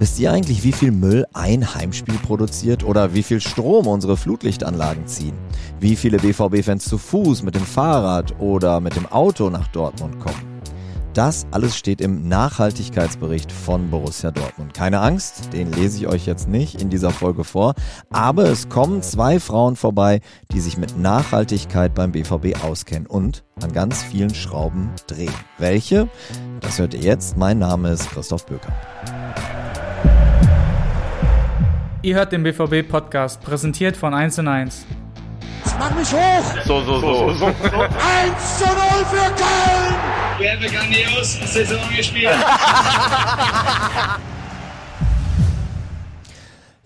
Wisst ihr eigentlich, wie viel Müll ein Heimspiel produziert oder wie viel Strom unsere Flutlichtanlagen ziehen? Wie viele BVB-Fans zu Fuß, mit dem Fahrrad oder mit dem Auto nach Dortmund kommen? Das alles steht im Nachhaltigkeitsbericht von Borussia Dortmund. Keine Angst, den lese ich euch jetzt nicht in dieser Folge vor, aber es kommen zwei Frauen vorbei, die sich mit Nachhaltigkeit beim BVB auskennen und an ganz vielen Schrauben drehen. Welche? Das hört ihr jetzt. Mein Name ist Christoph Böker. Ihr hört den BVB-Podcast, präsentiert von 1 und 1. Mach mich hoch! So, so, so. so, so. 1 zu 0 für Köln! Wir haben eine grandios Saison gespielt.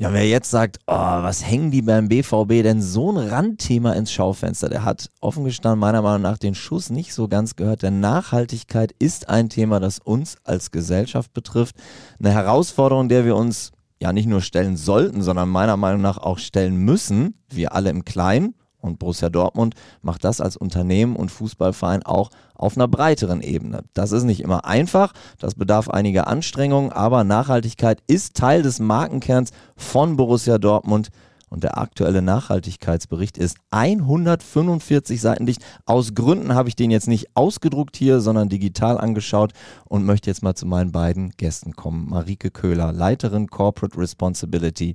Ja, wer jetzt sagt, oh, was hängen die beim BVB denn so ein Randthema ins Schaufenster, der hat offen gestanden meiner Meinung nach den Schuss nicht so ganz gehört. Denn Nachhaltigkeit ist ein Thema, das uns als Gesellschaft betrifft. Eine Herausforderung, der wir uns ja nicht nur stellen sollten, sondern meiner Meinung nach auch stellen müssen, wir alle im Kleinen. Und Borussia Dortmund macht das als Unternehmen und Fußballverein auch auf einer breiteren Ebene. Das ist nicht immer einfach, das bedarf einiger Anstrengungen, aber Nachhaltigkeit ist Teil des Markenkerns von Borussia Dortmund. Und der aktuelle Nachhaltigkeitsbericht ist 145 Seiten dicht. Aus Gründen habe ich den jetzt nicht ausgedruckt hier, sondern digital angeschaut und möchte jetzt mal zu meinen beiden Gästen kommen. Marike Köhler, Leiterin Corporate Responsibility.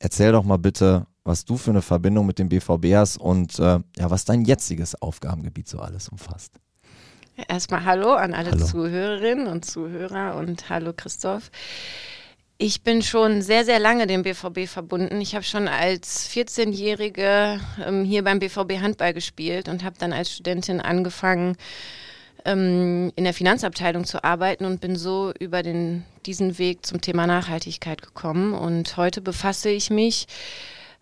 Erzähl doch mal bitte, was du für eine Verbindung mit dem BVB hast und äh, ja, was dein jetziges Aufgabengebiet so alles umfasst. Erstmal Hallo an alle hallo. Zuhörerinnen und Zuhörer und Hallo Christoph. Ich bin schon sehr, sehr lange dem BVB verbunden. Ich habe schon als 14-Jährige ähm, hier beim BVB Handball gespielt und habe dann als Studentin angefangen, ähm, in der Finanzabteilung zu arbeiten und bin so über den, diesen Weg zum Thema Nachhaltigkeit gekommen. Und heute befasse ich mich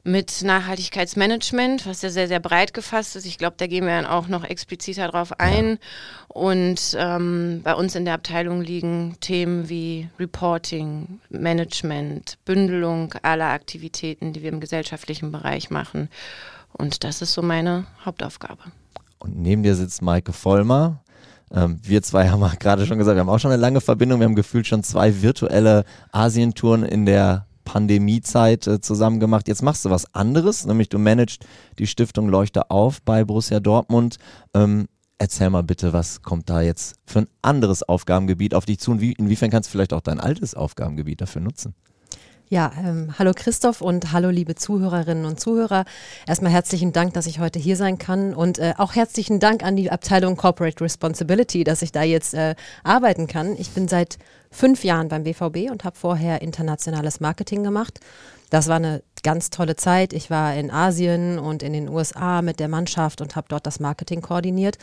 mit Nachhaltigkeitsmanagement, was ja sehr, sehr breit gefasst ist. Ich glaube, da gehen wir dann auch noch expliziter drauf ein. Ja. Und ähm, bei uns in der Abteilung liegen Themen wie Reporting, Management, Bündelung aller Aktivitäten, die wir im gesellschaftlichen Bereich machen. Und das ist so meine Hauptaufgabe. Und neben dir sitzt Maike Vollmer. Ähm, wir zwei haben gerade schon gesagt, wir haben auch schon eine lange Verbindung. Wir haben gefühlt schon zwei virtuelle Asientouren in der Pandemiezeit äh, zusammen gemacht. Jetzt machst du was anderes, nämlich du managst die Stiftung Leuchte auf bei Borussia Dortmund. Ähm, erzähl mal bitte, was kommt da jetzt für ein anderes Aufgabengebiet auf dich zu und wie, inwiefern kannst du vielleicht auch dein altes Aufgabengebiet dafür nutzen? Ja, ähm, hallo Christoph und hallo liebe Zuhörerinnen und Zuhörer. Erstmal herzlichen Dank, dass ich heute hier sein kann und äh, auch herzlichen Dank an die Abteilung Corporate Responsibility, dass ich da jetzt äh, arbeiten kann. Ich bin seit fünf Jahren beim BVB und habe vorher internationales Marketing gemacht. Das war eine ganz tolle Zeit. Ich war in Asien und in den USA mit der Mannschaft und habe dort das Marketing koordiniert.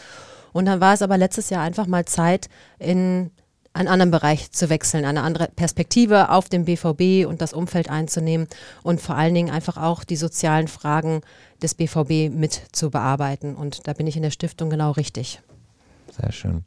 Und dann war es aber letztes Jahr einfach mal Zeit, in einen anderen Bereich zu wechseln, eine andere Perspektive auf den BVB und das Umfeld einzunehmen und vor allen Dingen einfach auch die sozialen Fragen des BVB mit zu bearbeiten. Und da bin ich in der Stiftung genau richtig. Sehr schön.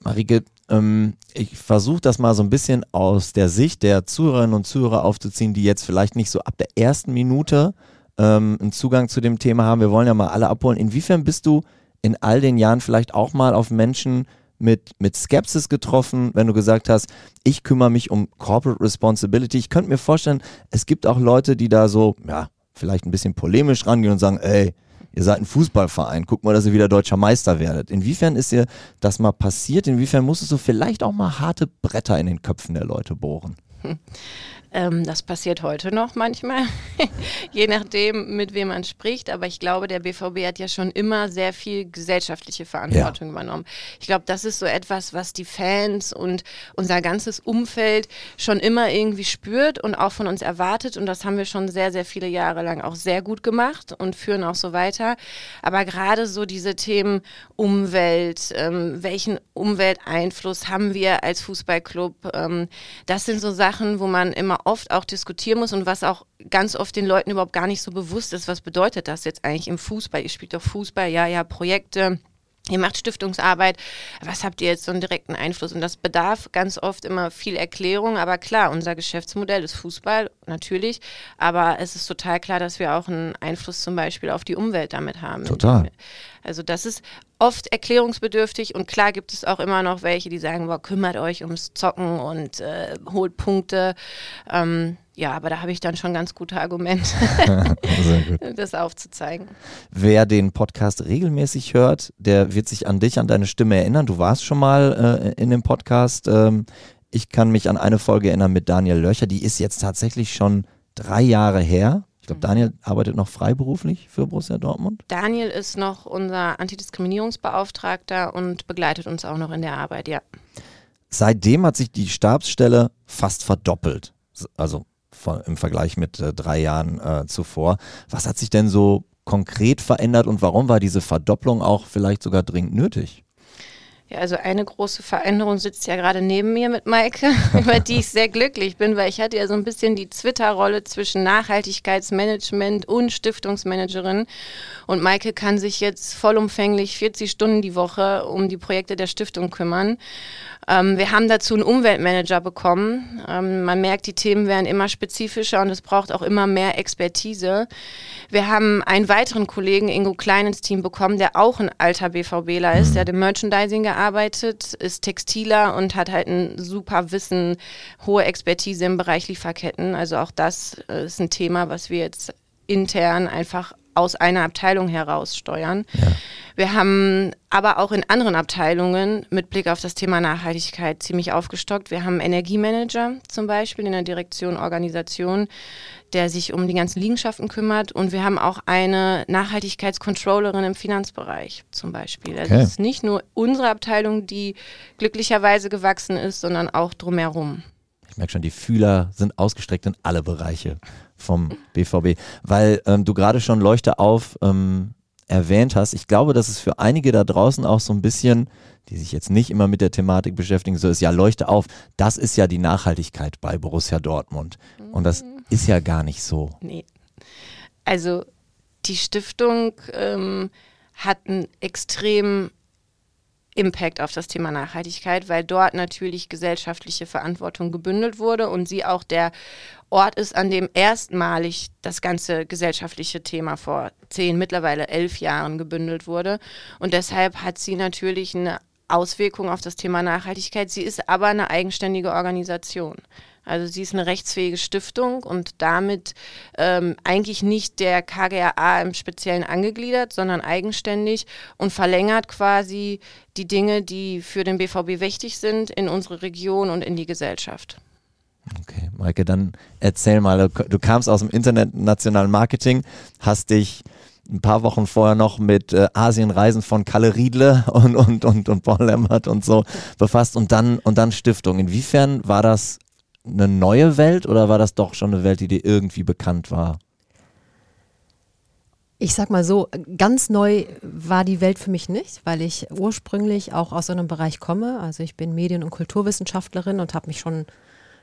Marike, ähm, ich versuche das mal so ein bisschen aus der Sicht der Zuhörerinnen und Zuhörer aufzuziehen, die jetzt vielleicht nicht so ab der ersten Minute ähm, einen Zugang zu dem Thema haben. Wir wollen ja mal alle abholen. Inwiefern bist du in all den Jahren vielleicht auch mal auf Menschen mit, mit Skepsis getroffen, wenn du gesagt hast, ich kümmere mich um Corporate Responsibility. Ich könnte mir vorstellen, es gibt auch Leute, die da so, ja, vielleicht ein bisschen polemisch rangehen und sagen, ey, ihr seid ein Fußballverein, guck mal, dass ihr wieder deutscher Meister werdet. Inwiefern ist dir das mal passiert? Inwiefern musstest du vielleicht auch mal harte Bretter in den Köpfen der Leute bohren? Ähm, das passiert heute noch manchmal, je nachdem, mit wem man spricht. Aber ich glaube, der BVB hat ja schon immer sehr viel gesellschaftliche Verantwortung ja. übernommen. Ich glaube, das ist so etwas, was die Fans und unser ganzes Umfeld schon immer irgendwie spürt und auch von uns erwartet. Und das haben wir schon sehr, sehr viele Jahre lang auch sehr gut gemacht und führen auch so weiter. Aber gerade so diese Themen Umwelt, ähm, welchen Umwelteinfluss haben wir als Fußballclub, ähm, das sind so Sachen, wo man immer oft auch diskutieren muss und was auch ganz oft den Leuten überhaupt gar nicht so bewusst ist, was bedeutet das jetzt eigentlich im Fußball? Ihr spielt doch Fußball, ja, ja, Projekte Ihr macht Stiftungsarbeit, was habt ihr jetzt so einen direkten Einfluss? Und das bedarf ganz oft immer viel Erklärung. Aber klar, unser Geschäftsmodell ist Fußball, natürlich. Aber es ist total klar, dass wir auch einen Einfluss zum Beispiel auf die Umwelt damit haben. Total. Also das ist oft erklärungsbedürftig und klar gibt es auch immer noch welche, die sagen, boah, kümmert euch ums Zocken und äh, holt Punkte. Ähm, ja, aber da habe ich dann schon ganz gute Argumente, das aufzuzeigen. Wer den Podcast regelmäßig hört, der wird sich an dich, an deine Stimme erinnern. Du warst schon mal äh, in dem Podcast. Ähm, ich kann mich an eine Folge erinnern mit Daniel Löcher, die ist jetzt tatsächlich schon drei Jahre her. Ich glaube, Daniel arbeitet noch freiberuflich für Borussia Dortmund. Daniel ist noch unser Antidiskriminierungsbeauftragter und begleitet uns auch noch in der Arbeit, ja. Seitdem hat sich die Stabsstelle fast verdoppelt. Also im Vergleich mit äh, drei Jahren äh, zuvor. Was hat sich denn so konkret verändert und warum war diese Verdopplung auch vielleicht sogar dringend nötig? Ja, also eine große Veränderung sitzt ja gerade neben mir mit Maike, über die ich sehr glücklich bin, weil ich hatte ja so ein bisschen die Twitter-Rolle zwischen Nachhaltigkeitsmanagement und Stiftungsmanagerin. Und Maike kann sich jetzt vollumfänglich 40 Stunden die Woche um die Projekte der Stiftung kümmern. Ähm, wir haben dazu einen Umweltmanager bekommen. Ähm, man merkt, die Themen werden immer spezifischer und es braucht auch immer mehr Expertise. Wir haben einen weiteren Kollegen, Ingo Klein, ins Team bekommen, der auch ein alter BVBler ist. Der hat im Merchandising gearbeitet, ist Textiler und hat halt ein super Wissen, hohe Expertise im Bereich Lieferketten. Also auch das äh, ist ein Thema, was wir jetzt intern einfach aus einer Abteilung heraus steuern. Ja. Wir haben aber auch in anderen Abteilungen mit Blick auf das Thema Nachhaltigkeit ziemlich aufgestockt. Wir haben Energiemanager zum Beispiel in der Direktion Organisation, der sich um die ganzen Liegenschaften kümmert. Und wir haben auch eine Nachhaltigkeitscontrollerin im Finanzbereich zum Beispiel. Also okay. es ist nicht nur unsere Abteilung, die glücklicherweise gewachsen ist, sondern auch drumherum. Ich merke schon, die Fühler sind ausgestreckt in alle Bereiche vom BVB, weil ähm, du gerade schon Leuchte auf ähm, erwähnt hast. Ich glaube, dass es für einige da draußen auch so ein bisschen, die sich jetzt nicht immer mit der Thematik beschäftigen, so ist ja Leuchte auf. Das ist ja die Nachhaltigkeit bei Borussia Dortmund. Und das. Ist ja gar nicht so. Nee. Also die Stiftung ähm, hat einen extrem Impact auf das Thema Nachhaltigkeit, weil dort natürlich gesellschaftliche Verantwortung gebündelt wurde und sie auch der Ort ist, an dem erstmalig das ganze gesellschaftliche Thema vor zehn, mittlerweile elf Jahren gebündelt wurde. Und deshalb hat sie natürlich eine Auswirkung auf das Thema Nachhaltigkeit. Sie ist aber eine eigenständige Organisation. Also sie ist eine rechtsfähige Stiftung und damit ähm, eigentlich nicht der KGAA im Speziellen angegliedert, sondern eigenständig und verlängert quasi die Dinge, die für den BVB wichtig sind, in unsere Region und in die Gesellschaft. Okay, Maike, dann erzähl mal, du kamst aus dem internationalen Marketing, hast dich ein paar Wochen vorher noch mit äh, Asienreisen von Kalle Riedle und, und, und, und Paul Lambert und so befasst und dann, und dann Stiftung. Inwiefern war das eine neue Welt oder war das doch schon eine Welt, die dir irgendwie bekannt war? Ich sag mal so, ganz neu war die Welt für mich nicht, weil ich ursprünglich auch aus so einem Bereich komme. Also ich bin Medien- und Kulturwissenschaftlerin und habe mich schon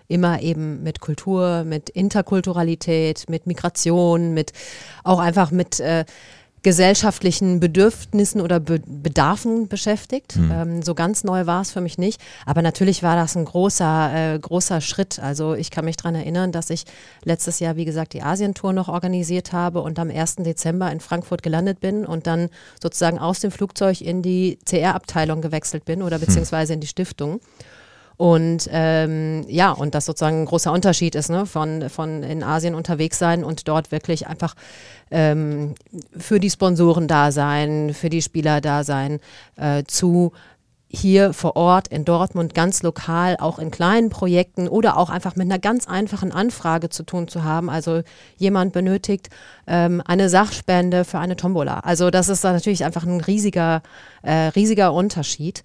immer eben mit Kultur, mit Interkulturalität, mit Migration, mit auch einfach mit äh, gesellschaftlichen Bedürfnissen oder Be Bedarfen beschäftigt. Mhm. Ähm, so ganz neu war es für mich nicht. Aber natürlich war das ein großer, äh, großer Schritt. Also ich kann mich daran erinnern, dass ich letztes Jahr, wie gesagt, die Asientour noch organisiert habe und am 1. Dezember in Frankfurt gelandet bin und dann sozusagen aus dem Flugzeug in die CR-Abteilung gewechselt bin oder hm. beziehungsweise in die Stiftung. Und ähm, ja, und das sozusagen ein großer Unterschied ist, ne, von, von in Asien unterwegs sein und dort wirklich einfach ähm, für die Sponsoren da sein, für die Spieler da sein, äh, zu hier vor Ort in Dortmund ganz lokal, auch in kleinen Projekten oder auch einfach mit einer ganz einfachen Anfrage zu tun zu haben. Also jemand benötigt ähm, eine Sachspende für eine Tombola. Also das ist natürlich einfach ein riesiger, äh, riesiger Unterschied.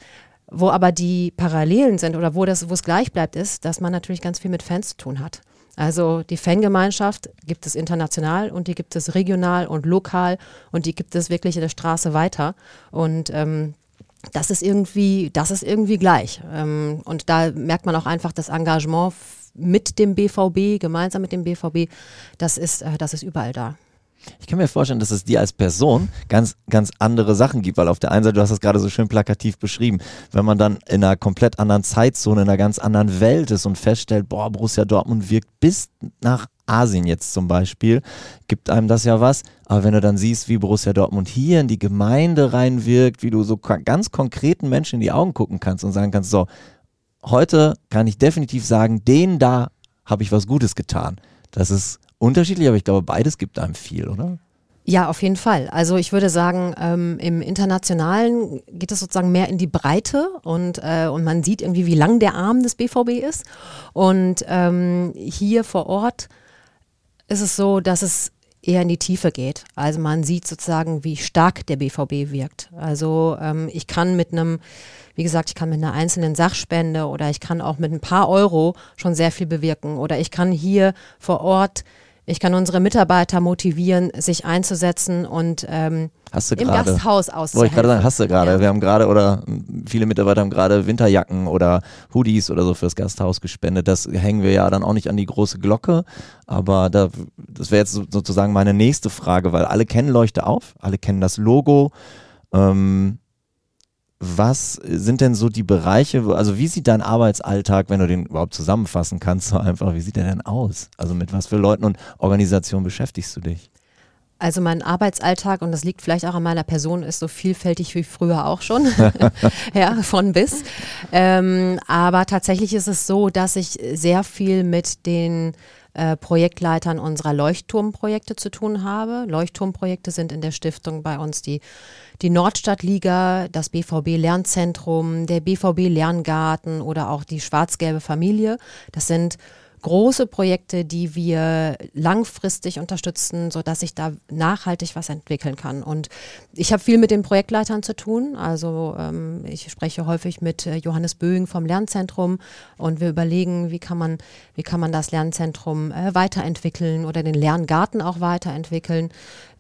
Wo aber die Parallelen sind oder wo das, wo es gleich bleibt, ist, dass man natürlich ganz viel mit Fans zu tun hat. Also die Fangemeinschaft gibt es international und die gibt es regional und lokal und die gibt es wirklich in der Straße weiter. Und ähm, das ist irgendwie, das ist irgendwie gleich. Ähm, und da merkt man auch einfach das Engagement mit dem BVB, gemeinsam mit dem BVB, das ist, äh, das ist überall da. Ich kann mir vorstellen, dass es dir als Person ganz, ganz andere Sachen gibt, weil auf der einen Seite, du hast das gerade so schön plakativ beschrieben, wenn man dann in einer komplett anderen Zeitzone, in einer ganz anderen Welt ist und feststellt, boah, Borussia Dortmund wirkt bis nach Asien jetzt zum Beispiel, gibt einem das ja was. Aber wenn du dann siehst, wie Borussia Dortmund hier in die Gemeinde reinwirkt, wie du so ganz konkreten Menschen in die Augen gucken kannst und sagen kannst, so, heute kann ich definitiv sagen, denen da habe ich was Gutes getan. Das ist unterschiedlich, aber ich glaube, beides gibt einem viel, oder? Ja, auf jeden Fall. Also ich würde sagen, ähm, im Internationalen geht es sozusagen mehr in die Breite und, äh, und man sieht irgendwie, wie lang der Arm des BVB ist. Und ähm, hier vor Ort ist es so, dass es eher in die Tiefe geht. Also man sieht sozusagen, wie stark der BVB wirkt. Also ähm, ich kann mit einem, wie gesagt, ich kann mit einer einzelnen Sachspende oder ich kann auch mit ein paar Euro schon sehr viel bewirken. Oder ich kann hier vor Ort ich kann unsere Mitarbeiter motivieren, sich einzusetzen und ähm, hast du im grade, Gasthaus auszuhelfen. Wollte ich gerade sagen, hast du gerade. Ja. Wir haben gerade oder viele Mitarbeiter haben gerade Winterjacken oder Hoodies oder so fürs Gasthaus gespendet. Das hängen wir ja dann auch nicht an die große Glocke. Aber da, das wäre jetzt sozusagen meine nächste Frage, weil alle kennen Leuchte auf, alle kennen das Logo. Ähm, was sind denn so die Bereiche, also wie sieht dein Arbeitsalltag, wenn du den überhaupt zusammenfassen kannst, so einfach, wie sieht der denn aus? Also mit was für Leuten und Organisationen beschäftigst du dich? Also mein Arbeitsalltag, und das liegt vielleicht auch an meiner Person, ist so vielfältig wie früher auch schon. ja, von bis. Ähm, aber tatsächlich ist es so, dass ich sehr viel mit den äh, Projektleitern unserer Leuchtturmprojekte zu tun habe. Leuchtturmprojekte sind in der Stiftung bei uns die, die Nordstadtliga, das BVB Lernzentrum, der BVB Lerngarten oder auch die schwarz-gelbe Familie. Das sind große Projekte, die wir langfristig unterstützen, sodass sich da nachhaltig was entwickeln kann. Und ich habe viel mit den Projektleitern zu tun. Also ähm, ich spreche häufig mit äh, Johannes Böing vom Lernzentrum und wir überlegen, wie kann man, wie kann man das Lernzentrum äh, weiterentwickeln oder den Lerngarten auch weiterentwickeln.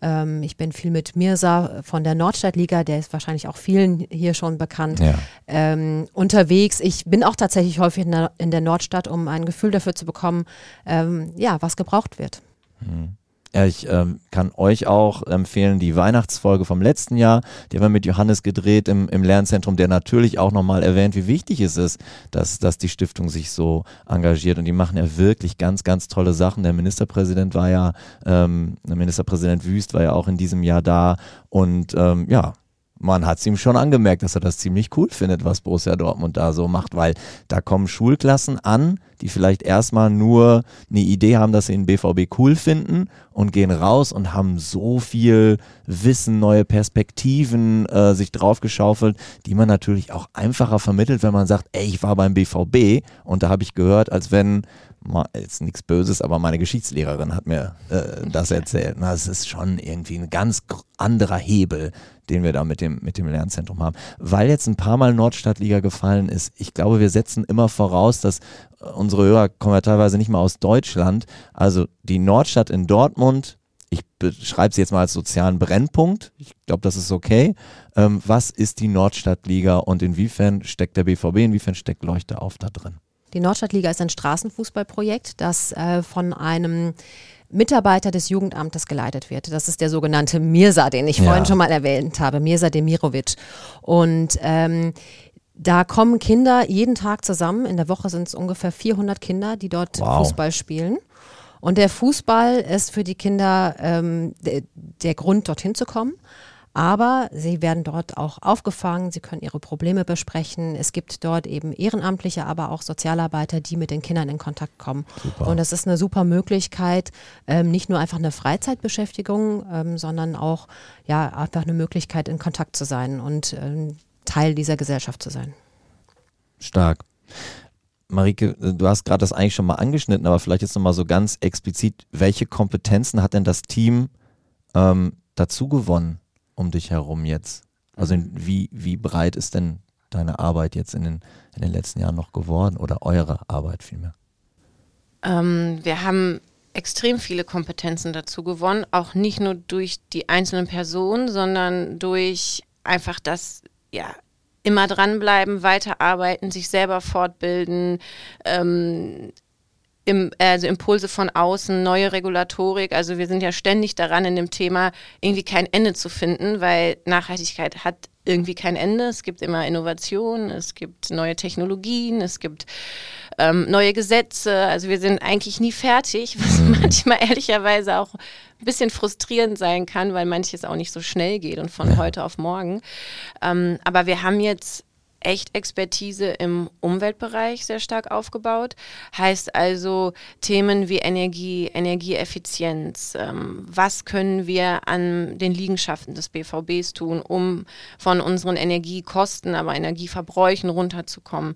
Ähm, ich bin viel mit Mirsa von der Nordstadtliga, der ist wahrscheinlich auch vielen hier schon bekannt, ja. ähm, unterwegs. Ich bin auch tatsächlich häufig in der, in der, Nordstadt, um ein Gefühl dafür zu bekommen, ähm, ja, was gebraucht wird. Mhm. Ich ähm, kann euch auch empfehlen, die Weihnachtsfolge vom letzten Jahr, die haben wir mit Johannes gedreht im, im Lernzentrum, der natürlich auch nochmal erwähnt, wie wichtig es ist, dass, dass die Stiftung sich so engagiert. Und die machen ja wirklich ganz, ganz tolle Sachen. Der Ministerpräsident war ja, ähm, der Ministerpräsident Wüst war ja auch in diesem Jahr da. Und ähm, ja, man hat es ihm schon angemerkt, dass er das ziemlich cool findet, was Borussia Dortmund da so macht, weil da kommen Schulklassen an, die vielleicht erstmal nur eine Idee haben, dass sie den BVB cool finden und gehen raus und haben so viel Wissen, neue Perspektiven äh, sich draufgeschaufelt, die man natürlich auch einfacher vermittelt, wenn man sagt, ey, ich war beim BVB und da habe ich gehört, als wenn jetzt nichts Böses, aber meine Geschichtslehrerin hat mir äh, das erzählt. Na, es ist schon irgendwie ein ganz anderer Hebel, den wir da mit dem, mit dem Lernzentrum haben. Weil jetzt ein paar Mal Nordstadtliga gefallen ist, ich glaube, wir setzen immer voraus, dass äh, unsere Hörer kommen ja teilweise nicht mal aus Deutschland. Also die Nordstadt in Dortmund, ich beschreibe sie jetzt mal als sozialen Brennpunkt. Ich glaube, das ist okay. Ähm, was ist die Nordstadtliga und inwiefern steckt der BVB, inwiefern steckt Leuchte auf da drin? Die Nordstadtliga ist ein Straßenfußballprojekt, das äh, von einem Mitarbeiter des Jugendamtes geleitet wird. Das ist der sogenannte Mirsa, den ich ja. vorhin schon mal erwähnt habe, Mirsa Demirovic. Und ähm, da kommen Kinder jeden Tag zusammen. In der Woche sind es ungefähr 400 Kinder, die dort wow. Fußball spielen. Und der Fußball ist für die Kinder ähm, der, der Grund, dorthin zu kommen. Aber sie werden dort auch aufgefangen, sie können ihre Probleme besprechen. Es gibt dort eben Ehrenamtliche, aber auch Sozialarbeiter, die mit den Kindern in Kontakt kommen. Super. Und das ist eine super Möglichkeit, ähm, nicht nur einfach eine Freizeitbeschäftigung, ähm, sondern auch ja, einfach eine Möglichkeit, in Kontakt zu sein und ähm, Teil dieser Gesellschaft zu sein. Stark. Marike, du hast gerade das eigentlich schon mal angeschnitten, aber vielleicht jetzt nochmal so ganz explizit, welche Kompetenzen hat denn das Team ähm, dazu gewonnen? Um dich herum jetzt? Also wie, wie breit ist denn deine Arbeit jetzt in den, in den letzten Jahren noch geworden oder eure Arbeit vielmehr? Ähm, wir haben extrem viele Kompetenzen dazu gewonnen, auch nicht nur durch die einzelnen Personen, sondern durch einfach das, ja, immer dranbleiben, weiterarbeiten, sich selber fortbilden, ähm, im, also Impulse von außen, neue Regulatorik. Also wir sind ja ständig daran, in dem Thema irgendwie kein Ende zu finden, weil Nachhaltigkeit hat irgendwie kein Ende. Es gibt immer Innovationen, es gibt neue Technologien, es gibt ähm, neue Gesetze. Also wir sind eigentlich nie fertig, was mhm. manchmal ehrlicherweise auch ein bisschen frustrierend sein kann, weil manches auch nicht so schnell geht und von ja. heute auf morgen. Ähm, aber wir haben jetzt echt Expertise im Umweltbereich sehr stark aufgebaut. Heißt also Themen wie Energie, Energieeffizienz. Ähm, was können wir an den Liegenschaften des BVBs tun, um von unseren Energiekosten, aber Energieverbräuchen runterzukommen?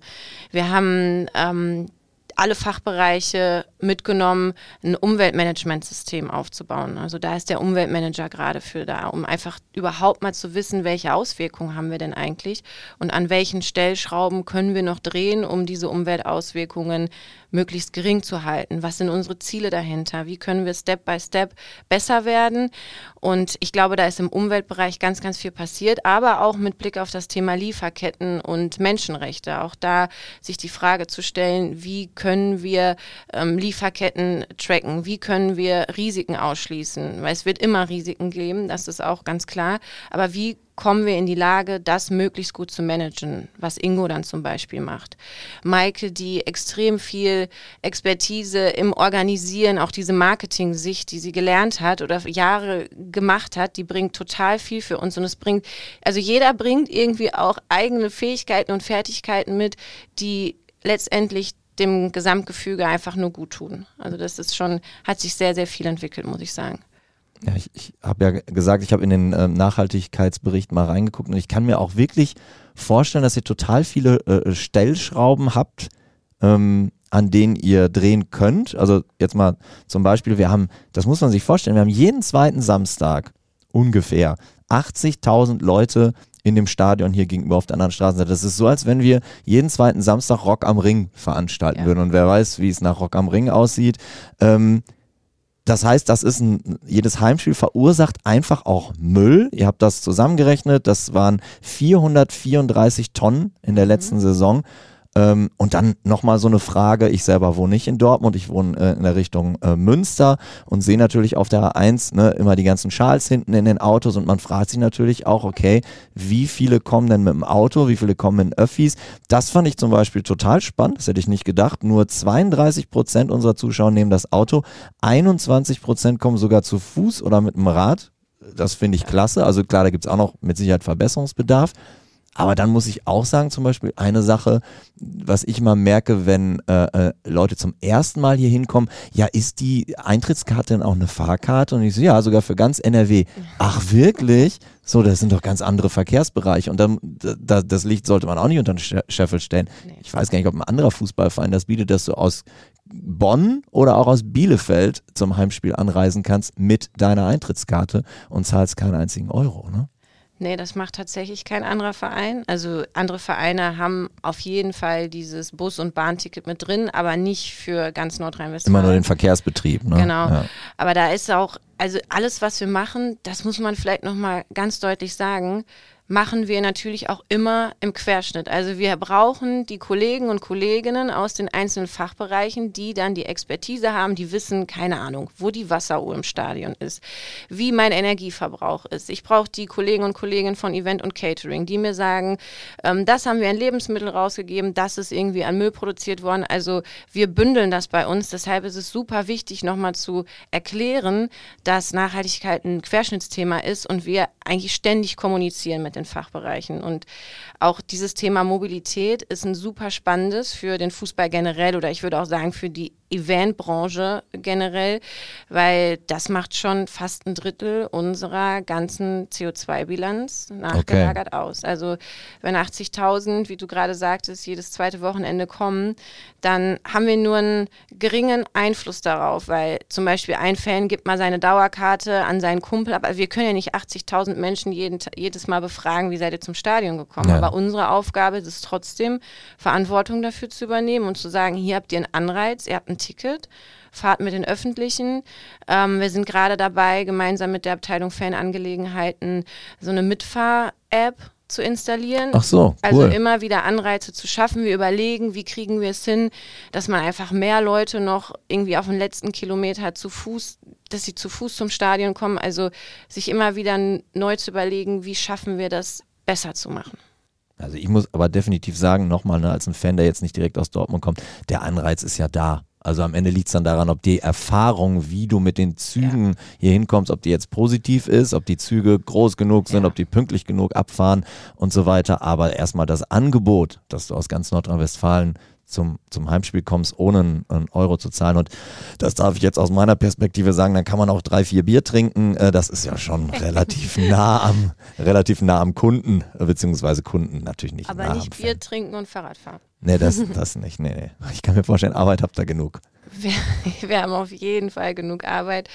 Wir haben ähm, alle Fachbereiche mitgenommen, ein Umweltmanagementsystem aufzubauen. Also da ist der Umweltmanager gerade für da, um einfach überhaupt mal zu wissen, welche Auswirkungen haben wir denn eigentlich und an welchen Stellschrauben können wir noch drehen, um diese Umweltauswirkungen möglichst gering zu halten. Was sind unsere Ziele dahinter? Wie können wir Step by Step besser werden? Und ich glaube, da ist im Umweltbereich ganz, ganz viel passiert, aber auch mit Blick auf das Thema Lieferketten und Menschenrechte. Auch da sich die Frage zu stellen, wie können wir ähm, Lieferketten tracken? Wie können wir Risiken ausschließen? Weil es wird immer Risiken geben, das ist auch ganz klar. Aber wie kommen wir in die Lage, das möglichst gut zu managen, was Ingo dann zum Beispiel macht. Maike, die extrem viel Expertise im Organisieren, auch diese Marketing-Sicht, die sie gelernt hat oder Jahre gemacht hat, die bringt total viel für uns und es bringt, also jeder bringt irgendwie auch eigene Fähigkeiten und Fertigkeiten mit, die letztendlich dem Gesamtgefüge einfach nur gut tun. Also das ist schon, hat sich sehr, sehr viel entwickelt, muss ich sagen. Ja, ich, ich habe ja gesagt, ich habe in den äh, Nachhaltigkeitsbericht mal reingeguckt und ich kann mir auch wirklich vorstellen, dass ihr total viele äh, Stellschrauben habt, ähm, an denen ihr drehen könnt. Also jetzt mal zum Beispiel, wir haben, das muss man sich vorstellen, wir haben jeden zweiten Samstag ungefähr 80.000 Leute in dem Stadion hier gegenüber auf der anderen Straßenseite. Das ist so, als wenn wir jeden zweiten Samstag Rock am Ring veranstalten ja. würden. Und wer weiß, wie es nach Rock am Ring aussieht. Ähm, das heißt, das ist ein, jedes Heimspiel verursacht einfach auch Müll. Ihr habt das zusammengerechnet. Das waren 434 Tonnen in der letzten mhm. Saison. Ähm, und dann nochmal so eine Frage, ich selber wohne nicht in Dortmund, ich wohne äh, in der Richtung äh, Münster und sehe natürlich auf der A1 ne, immer die ganzen Schals hinten in den Autos und man fragt sich natürlich auch, okay, wie viele kommen denn mit dem Auto, wie viele kommen in Öffis? Das fand ich zum Beispiel total spannend, das hätte ich nicht gedacht. Nur 32 Prozent unserer Zuschauer nehmen das Auto, 21 Prozent kommen sogar zu Fuß oder mit dem Rad. Das finde ich klasse. Also klar, da gibt es auch noch mit Sicherheit Verbesserungsbedarf. Aber dann muss ich auch sagen, zum Beispiel eine Sache, was ich mal merke, wenn äh, äh, Leute zum ersten Mal hier hinkommen, ja, ist die Eintrittskarte denn auch eine Fahrkarte? Und ich so, ja, sogar für ganz NRW. Ach, wirklich? So, das sind doch ganz andere Verkehrsbereiche. Und dann, da, das Licht sollte man auch nicht unter den Scheffel stellen. Nee. Ich weiß gar nicht, ob ein anderer Fußballverein das bietet, dass du aus Bonn oder auch aus Bielefeld zum Heimspiel anreisen kannst mit deiner Eintrittskarte und zahlst keinen einzigen Euro. Ne? Nee, das macht tatsächlich kein anderer Verein. Also andere Vereine haben auf jeden Fall dieses Bus- und Bahnticket mit drin, aber nicht für ganz Nordrhein-Westfalen. Immer nur den Verkehrsbetrieb, ne? Genau. Ja. Aber da ist auch, also alles, was wir machen, das muss man vielleicht nochmal ganz deutlich sagen, machen wir natürlich auch immer im Querschnitt. Also wir brauchen die Kollegen und Kolleginnen aus den einzelnen Fachbereichen, die dann die Expertise haben, die wissen, keine Ahnung, wo die Wasseruhr im Stadion ist, wie mein Energieverbrauch ist. Ich brauche die Kollegen und Kolleginnen von Event und Catering, die mir sagen, ähm, das haben wir an Lebensmitteln rausgegeben, das ist irgendwie an Müll produziert worden. Also wir bündeln das bei uns. Deshalb ist es super wichtig, nochmal zu erklären, dass Nachhaltigkeit ein Querschnittsthema ist und wir eigentlich ständig kommunizieren mit den Fachbereichen. Und auch dieses Thema Mobilität ist ein super spannendes für den Fußball generell oder ich würde auch sagen für die Eventbranche generell, weil das macht schon fast ein Drittel unserer ganzen CO2-Bilanz nachgelagert okay. aus. Also wenn 80.000, wie du gerade sagtest, jedes zweite Wochenende kommen, dann haben wir nur einen geringen Einfluss darauf, weil zum Beispiel ein Fan gibt mal seine Dauerkarte an seinen Kumpel, aber wir können ja nicht 80.000 Menschen jeden, jedes Mal befragen, wie seid ihr zum Stadion gekommen. Ja. Aber unsere Aufgabe ist es trotzdem, Verantwortung dafür zu übernehmen und zu sagen, hier habt ihr einen Anreiz, ihr habt einen Ticket, fahrt mit den Öffentlichen. Ähm, wir sind gerade dabei, gemeinsam mit der Abteilung Fanangelegenheiten so eine Mitfahr- App zu installieren. Ach so, Also cool. immer wieder Anreize zu schaffen. Wir überlegen, wie kriegen wir es hin, dass man einfach mehr Leute noch irgendwie auf den letzten Kilometer zu Fuß, dass sie zu Fuß zum Stadion kommen. Also sich immer wieder neu zu überlegen, wie schaffen wir das besser zu machen. Also ich muss aber definitiv sagen, nochmal, ne, als ein Fan, der jetzt nicht direkt aus Dortmund kommt, der Anreiz ist ja da. Also am Ende liegt es dann daran, ob die Erfahrung, wie du mit den Zügen hier hinkommst, ob die jetzt positiv ist, ob die Züge groß genug sind, Ja. ob die pünktlich genug abfahren und so weiter. Aber erstmal das Angebot, dass du aus ganz Nordrhein-Westfalen zum, zum Heimspiel kommst, ohne einen, einen Euro zu zahlen. Und das darf ich jetzt aus meiner Perspektive sagen, dann kann man auch drei, vier Bier trinken. Äh, Das ist ja schon relativ nah am, relativ nah am Kunden, beziehungsweise Kunden natürlich nicht. Aber nah nicht Bier Fan. trinken und Fahrrad fahren. Nee, das, das nicht. Nee, nee. Ich kann mir vorstellen, Arbeit habt ihr genug. Wir, wir haben auf jeden Fall genug Arbeit,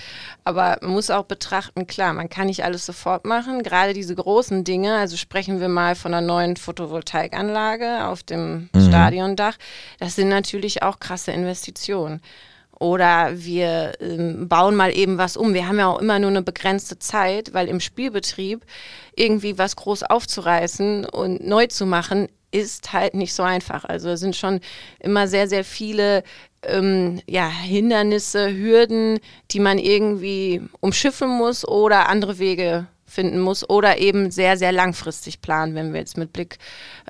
aber man muss auch betrachten, klar, man kann nicht alles sofort machen. Gerade diese großen Dinge, also sprechen wir mal von einer neuen Photovoltaikanlage auf dem Stadiondach, das sind natürlich auch krasse Investitionen. Oder wir ähm, bauen mal eben was um. Wir haben ja auch immer nur eine begrenzte Zeit, weil im Spielbetrieb irgendwie was groß aufzureißen und neu zu machen, ist halt nicht so einfach. Also es sind schon immer sehr, sehr viele ähm, ja, Hindernisse, Hürden, die man irgendwie umschiffen muss oder andere Wege finden muss oder eben sehr, sehr langfristig planen, wenn wir jetzt mit Blick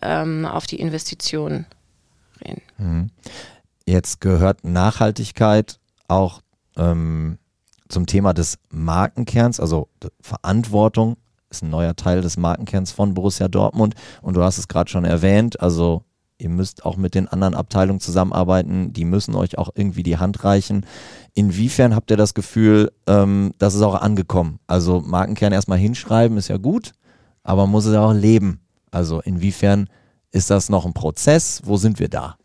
ähm, auf die Investitionen reden. Jetzt gehört Nachhaltigkeit auch ähm, zum Thema des Markenkerns, also Verantwortung ist ein neuer Teil des Markenkerns von Borussia Dortmund. Und du hast es gerade schon erwähnt, also ihr müsst auch mit den anderen Abteilungen zusammenarbeiten, die müssen euch auch irgendwie die Hand reichen. Inwiefern habt ihr das Gefühl, ähm, das ist auch angekommen? Also Markenkern erstmal hinschreiben ist ja gut, aber man muss es auch leben. Also inwiefern ist das noch ein Prozess? Wo sind wir da?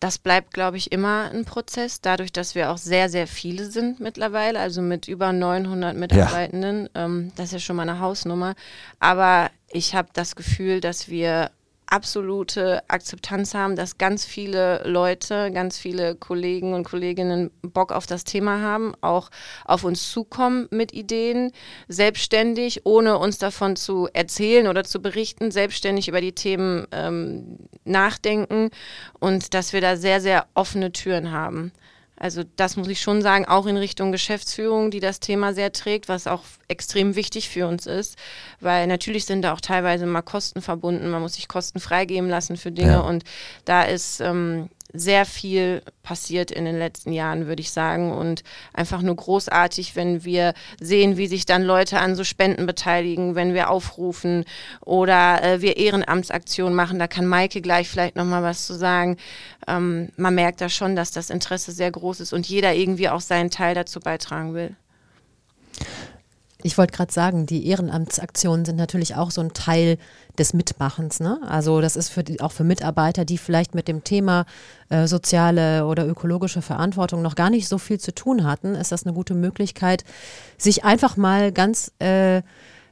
Das bleibt, glaube ich, immer ein Prozess, dadurch, dass wir auch sehr, sehr viele sind mittlerweile, also mit über 900 Mitarbeitenden. Ähm, das ist ja schon mal eine Hausnummer. Aber ich habe das Gefühl, dass wir absolute Akzeptanz haben, dass ganz viele Leute, ganz viele Kollegen und Kolleginnen Bock auf das Thema haben, auch auf uns zukommen mit Ideen, selbstständig, ohne uns davon zu erzählen oder zu berichten, selbstständig über die Themen ähm, nachdenken und dass wir da sehr, sehr offene Türen haben. Also das muss ich schon sagen, auch in Richtung Geschäftsführung, die das Thema sehr trägt, was auch extrem wichtig für uns ist, weil natürlich sind da auch teilweise mal Kosten verbunden, man muss sich Kosten freigeben lassen für Dinge. Ja. und da ist ähm, sehr viel passiert in den letzten Jahren, würde ich sagen und einfach nur großartig, wenn wir sehen, wie sich dann Leute an so Spenden beteiligen, wenn wir aufrufen oder äh, wir Ehrenamtsaktionen machen, da kann Maike gleich vielleicht nochmal was zu sagen. Ähm, man merkt da schon, dass das Interesse sehr groß ist und jeder irgendwie auch seinen Teil dazu beitragen will. Ich wollte gerade sagen, die Ehrenamtsaktionen sind natürlich auch so ein Teil des Mitmachens. Ne? Also das ist für die, auch für Mitarbeiter, die vielleicht mit dem Thema äh, soziale oder ökologische Verantwortung noch gar nicht so viel zu tun hatten, ist das eine gute Möglichkeit, sich einfach mal ganz äh,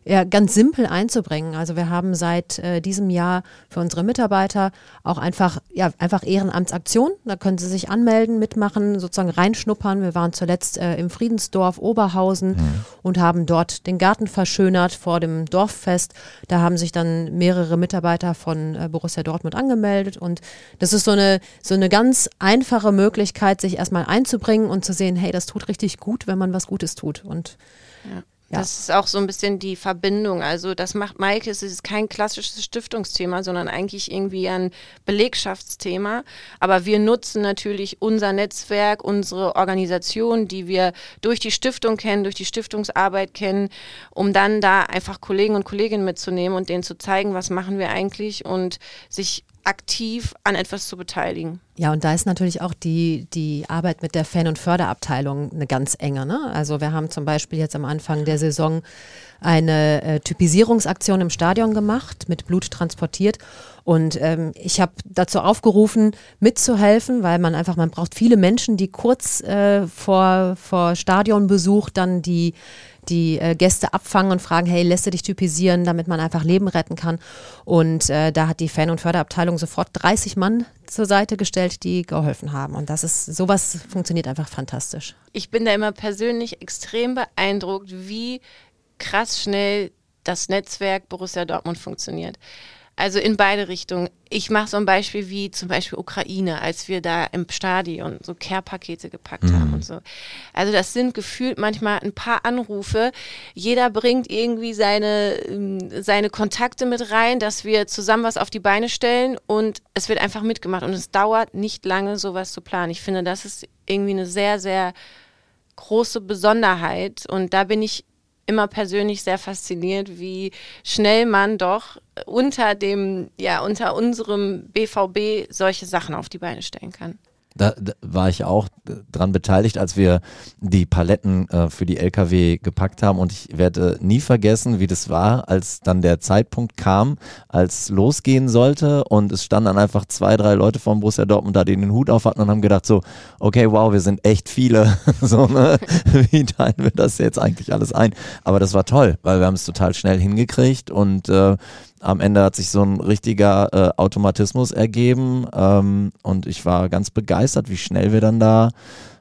ja, ganz simpel einzubringen. Also wir haben seit äh, diesem Jahr für unsere Mitarbeiter auch einfach, ja, einfach Ehrenamtsaktionen. Da können sie sich anmelden, mitmachen, sozusagen reinschnuppern. Wir waren zuletzt äh, im Friedensdorf Oberhausen und haben dort den Garten verschönert vor dem Dorffest. Da haben sich dann mehrere Mitarbeiter von äh, Borussia Dortmund angemeldet und das ist so eine, so eine ganz einfache Möglichkeit, sich erstmal einzubringen und zu sehen, hey, das tut richtig gut, wenn man was Gutes tut. Und Ja. Das ist auch so ein bisschen die Verbindung. Also das macht Maike, es ist kein klassisches Stiftungsthema, sondern eigentlich irgendwie ein Belegschaftsthema. Aber wir nutzen natürlich unser Netzwerk, unsere Organisation, die wir durch die Stiftung kennen, durch die Stiftungsarbeit kennen, um dann da einfach Kollegen und Kolleginnen mitzunehmen und denen zu zeigen, was machen wir eigentlich und sich aktiv an etwas zu beteiligen. Ja, und da ist natürlich auch die, die Arbeit mit der Fan- und Förderabteilung eine ganz enge. Ne? Also wir haben zum Beispiel jetzt am Anfang der Saison eine äh, Typisierungsaktion im Stadion gemacht, mit Blut transportiert. Und ähm, ich habe dazu aufgerufen, mitzuhelfen, weil man einfach, man braucht viele Menschen, die kurz äh, vor, vor Stadionbesuch dann die die äh, Gäste abfangen und fragen, hey, lässt du dich typisieren, damit man einfach Leben retten kann. Und äh, da hat die Fan- und Förderabteilung sofort 30 Mann zur Seite gestellt, die geholfen haben. Und das ist, sowas funktioniert einfach fantastisch. Ich bin da immer persönlich extrem beeindruckt, wie krass schnell das Netzwerk Borussia Dortmund funktioniert. Also in beide Richtungen. Ich mache so ein Beispiel wie zum Beispiel Ukraine, als wir da im Stadion so Care-Pakete gepackt mhm. haben und so. Also das sind gefühlt manchmal ein paar Anrufe. Jeder bringt irgendwie seine, ähm, seine Kontakte mit rein, dass wir zusammen was auf die Beine stellen und es wird einfach mitgemacht. Und es dauert nicht lange, sowas zu planen. Ich finde, das ist irgendwie eine sehr, sehr große Besonderheit. Und da bin ich immer persönlich sehr fasziniert, wie schnell man doch unter dem, ja, unter unserem BVB solche Sachen auf die Beine stellen kann. Da, da, war ich auch dran beteiligt, als wir die Paletten äh, für die LKW gepackt haben. Und ich werde nie vergessen, wie das war, als dann der Zeitpunkt kam, als losgehen sollte. Und es standen dann einfach zwei, drei Leute vom Borussia Dortmund da, die den Hut auf hatten und haben gedacht so, okay, wow, wir sind echt viele. so, ne? Wie teilen wir das jetzt eigentlich alles ein? Aber das war toll, weil wir haben es total schnell hingekriegt und äh, am Ende hat sich so ein richtiger äh, Automatismus ergeben ähm, und ich war ganz begeistert, wie schnell wir dann da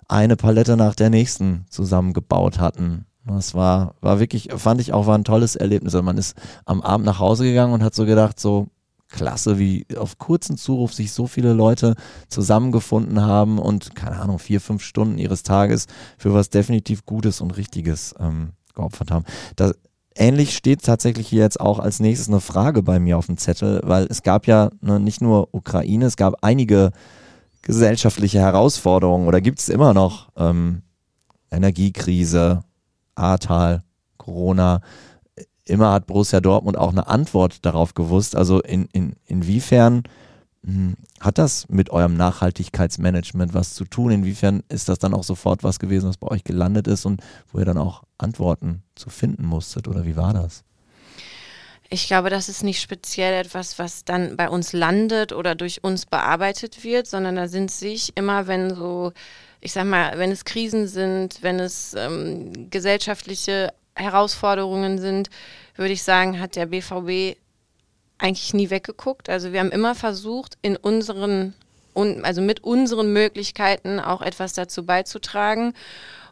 eine Palette nach der nächsten zusammengebaut hatten. Das war, war wirklich, fand ich auch, war ein tolles Erlebnis. Also man ist am Abend nach Hause gegangen und hat so gedacht, so klasse, wie auf kurzen Zuruf sich so viele Leute zusammengefunden haben und, keine Ahnung, vier, fünf Stunden ihres Tages für was definitiv Gutes und Richtiges ähm, geopfert haben. Da, ähnlich steht tatsächlich hier jetzt auch als nächstes eine Frage bei mir auf dem Zettel, weil es gab ja ne, nicht nur Ukraine, es gab einige gesellschaftliche Herausforderungen oder gibt es immer noch ähm, Energiekrise, Ahrtal, Corona. Immer hat Borussia Dortmund auch eine Antwort darauf gewusst. Also in, in, inwiefern hm, hat das mit eurem Nachhaltigkeitsmanagement was zu tun? Inwiefern ist das dann auch sofort was gewesen, was bei euch gelandet ist und wo ihr dann auch Antworten zu finden musstet? Oder wie war das? Ich glaube, das ist nicht speziell etwas, was dann bei uns landet oder durch uns bearbeitet wird, sondern da sind sich immer, wenn so, ich sag mal, wenn es Krisen sind, wenn es ähm, gesellschaftliche Herausforderungen sind, würde ich sagen, hat der BVB eigentlich nie weggeguckt. Also wir haben immer versucht, in unseren, also mit unseren Möglichkeiten auch etwas dazu beizutragen.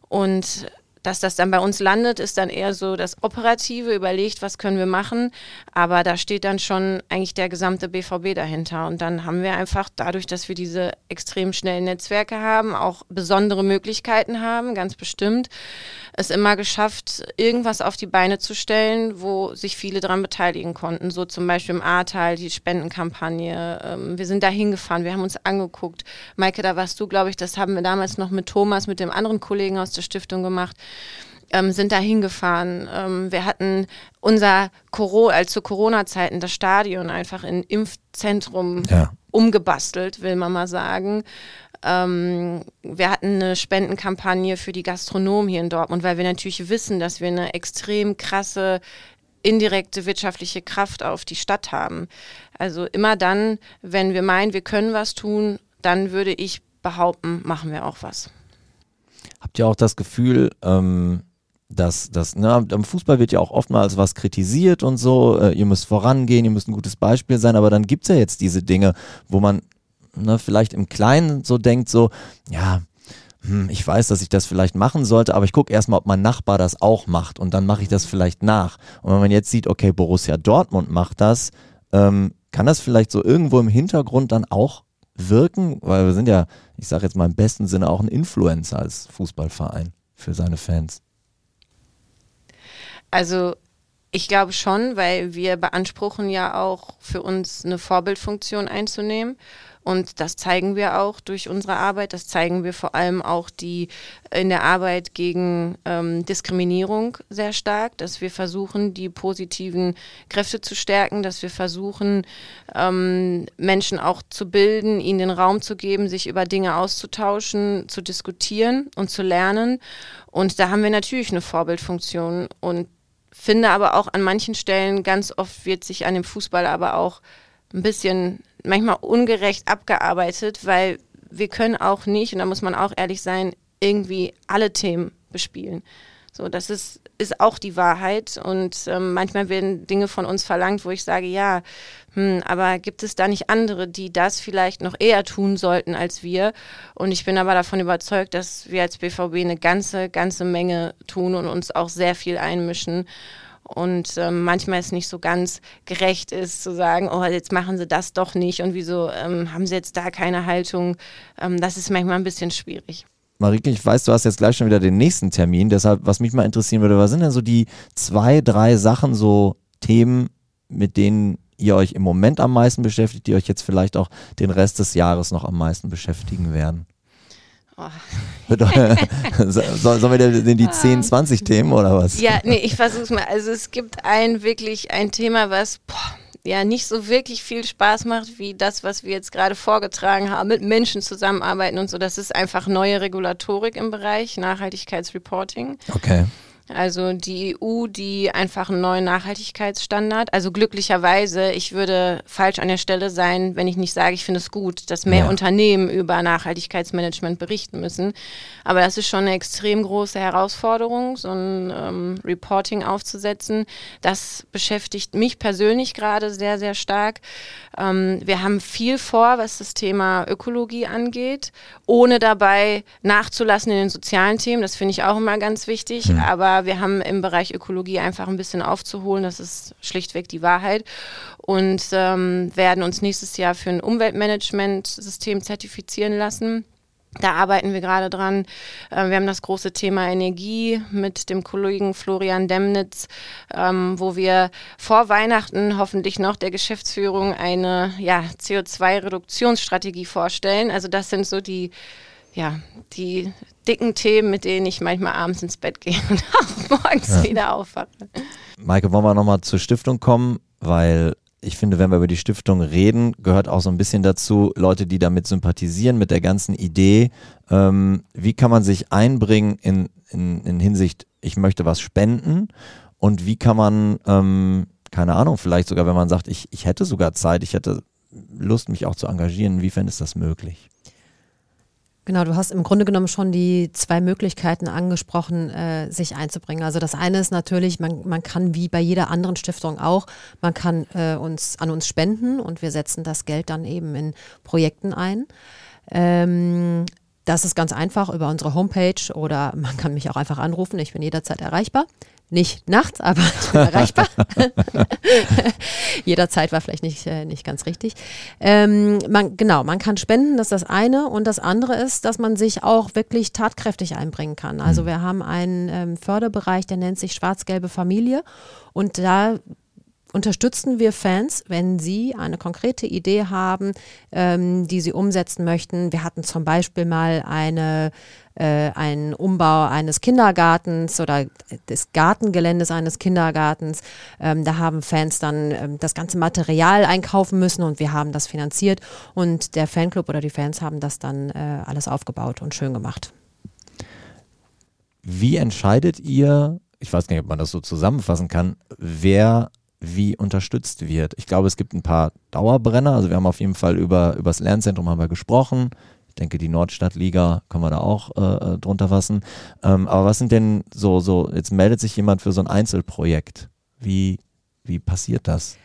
Und dass das dann bei uns landet, ist dann eher so das Operative, überlegt, was können wir machen. Aber da steht dann schon eigentlich der gesamte BVB dahinter. Und dann haben wir einfach dadurch, dass wir diese extrem schnellen Netzwerke haben, auch besondere Möglichkeiten haben, ganz bestimmt, es immer geschafft, irgendwas auf die Beine zu stellen, wo sich viele daran beteiligen konnten. So zum Beispiel im Ahrtal, die Spendenkampagne. Ähm, wir sind da hingefahren, wir haben uns angeguckt. Maike, da warst du, glaube ich, das haben wir damals noch mit Thomas, mit dem anderen Kollegen aus der Stiftung gemacht. Ähm, sind da hingefahren. Ähm, wir hatten unser Coro als zu Corona-Zeiten das Stadion einfach in Impfzentrum ja. umgebastelt, will man mal sagen. Ähm, wir hatten eine Spendenkampagne für die Gastronomen hier in Dortmund, weil wir natürlich wissen, dass wir eine extrem krasse indirekte wirtschaftliche Kraft auf die Stadt haben. Also immer dann, wenn wir meinen, wir können was tun, dann würde ich behaupten, machen wir auch was. Habt ihr auch das Gefühl, ähm, dass das, ne, am Fußball wird ja auch oftmals was kritisiert und so, äh, ihr müsst vorangehen, ihr müsst ein gutes Beispiel sein, aber dann gibt es ja jetzt diese Dinge, wo man ne, vielleicht im Kleinen so denkt, so, ja, hm, ich weiß, dass ich das vielleicht machen sollte, aber ich gucke erstmal, ob mein Nachbar das auch macht und dann mache ich das vielleicht nach. Und wenn man jetzt sieht, okay, Borussia Dortmund macht das, ähm, kann das vielleicht so irgendwo im Hintergrund dann auch wirken? Weil wir sind ja, ich sage jetzt mal im besten Sinne auch ein Influencer als Fußballverein für seine Fans. Also ich glaube schon, weil wir beanspruchen ja auch für uns eine Vorbildfunktion einzunehmen. Und das zeigen wir auch durch unsere Arbeit. Das zeigen wir vor allem auch die in der Arbeit gegen ähm, Diskriminierung sehr stark, dass wir versuchen, die positiven Kräfte zu stärken, dass wir versuchen, ähm, Menschen auch zu bilden, ihnen den Raum zu geben, sich über Dinge auszutauschen, zu diskutieren und zu lernen. Und da haben wir natürlich eine Vorbildfunktion und finde aber auch an manchen Stellen ganz oft wird sich an dem Fußball aber auch ein bisschen manchmal ungerecht abgearbeitet, weil wir können auch nicht, und da muss man auch ehrlich sein, irgendwie alle Themen bespielen. So, das ist, ist auch die Wahrheit. Und ähm, manchmal werden Dinge von uns verlangt, wo ich sage, ja, hm, aber gibt es da nicht andere, die das vielleicht noch eher tun sollten als wir? Und ich bin aber davon überzeugt, dass wir als BVB eine ganze, ganze Menge tun und uns auch sehr viel einmischen. Und ähm, manchmal es nicht so ganz gerecht ist zu sagen, oh, jetzt machen sie das doch nicht und wieso ähm, haben sie jetzt da keine Haltung. Ähm, das ist manchmal ein bisschen schwierig. Marike, ich weiß, du hast jetzt gleich schon wieder den nächsten Termin, deshalb, was mich mal interessieren würde, was sind denn so die zwei, drei Sachen, so Themen, mit denen ihr euch im Moment am meisten beschäftigt, die euch jetzt vielleicht auch den Rest des Jahres noch am meisten beschäftigen werden? Oh. Sollen wir denn die 10, 20 Themen oder was? Ja, nee, ich versuch's mal. Also es gibt ein wirklich ein Thema, was boah, ja nicht so wirklich viel Spaß macht, wie das, was wir jetzt gerade vorgetragen haben, mit Menschen zusammenarbeiten und so. Das ist einfach neue Regulatorik im Bereich Nachhaltigkeitsreporting. Okay. Also die EU, die einfach einen neuen Nachhaltigkeitsstandard. Also glücklicherweise, ich würde falsch an der Stelle sein, wenn ich nicht sage, ich finde es gut, dass mehr ja. Unternehmen über Nachhaltigkeitsmanagement berichten müssen. Aber das ist schon eine extrem große Herausforderung, so ein ähm, Reporting aufzusetzen. Das beschäftigt mich persönlich gerade sehr, sehr stark. Ähm, wir haben viel vor, was das Thema Ökologie angeht, ohne dabei nachzulassen in den sozialen Themen. Das finde ich auch immer ganz wichtig. Mhm. Aber wir haben im Bereich Ökologie einfach ein bisschen aufzuholen. Das ist schlichtweg die Wahrheit. Und ähm, werden uns nächstes Jahr für ein Umweltmanagementsystem zertifizieren lassen. Da arbeiten wir gerade dran. Äh, wir haben das große Thema Energie mit dem Kollegen Florian Demnitz, ähm, wo wir vor Weihnachten hoffentlich noch der Geschäftsführung eine ja, CO2-Reduktionsstrategie vorstellen. Also das sind so die, ja, die dicken Themen, mit denen ich manchmal abends ins Bett gehe und auch morgens ja. wieder aufwache. Maike, wollen wir nochmal zur Stiftung kommen, weil ich finde, wenn wir über die Stiftung reden, gehört auch so ein bisschen dazu, Leute, die damit sympathisieren, mit der ganzen Idee. Ähm, wie kann man sich einbringen in, in, in, Hinsicht, ich möchte was spenden? Und wie kann man, ähm, keine Ahnung, vielleicht sogar, wenn man sagt, ich, ich hätte sogar Zeit, ich hätte Lust, mich auch zu engagieren, inwiefern ist das möglich? Genau, du hast im Grunde genommen schon die zwei Möglichkeiten angesprochen, äh, sich einzubringen. Also das eine ist natürlich, man, man kann wie bei jeder anderen Stiftung auch, man kann äh, uns an uns spenden und wir setzen das Geld dann eben in Projekten ein. Ähm, das ist ganz einfach über unsere Homepage oder man kann mich auch einfach anrufen. Ich bin jederzeit erreichbar. Nicht nachts, aber ich bin erreichbar. Jederzeit war vielleicht nicht, äh, nicht ganz richtig. Ähm, man, genau, man kann spenden, das ist das eine. Und das andere ist, dass man sich auch wirklich tatkräftig einbringen kann. Also mhm. wir haben einen ähm, Förderbereich, der nennt sich Schwarz-Gelbe Familie. Und da unterstützen wir Fans, wenn sie eine konkrete Idee haben, ähm, die sie umsetzen möchten. Wir hatten zum Beispiel mal eine äh, einen Umbau eines Kindergartens oder des Gartengeländes eines Kindergartens. Ähm, da haben Fans dann ähm, das ganze Material einkaufen müssen und wir haben das finanziert und der Fanclub oder die Fans haben das dann äh, alles aufgebaut und schön gemacht. Wie entscheidet ihr, ich weiß nicht, ob man das so zusammenfassen kann, wer wie unterstützt wird. Ich glaube, es gibt ein paar Dauerbrenner. Also wir haben auf jeden Fall über, über das Lernzentrum haben wir gesprochen denke, die Nordstadtliga kann man da auch äh, äh, drunter fassen. Ähm, aber was sind denn so, so, jetzt meldet sich jemand für so ein Einzelprojekt. Wie, wie passiert das?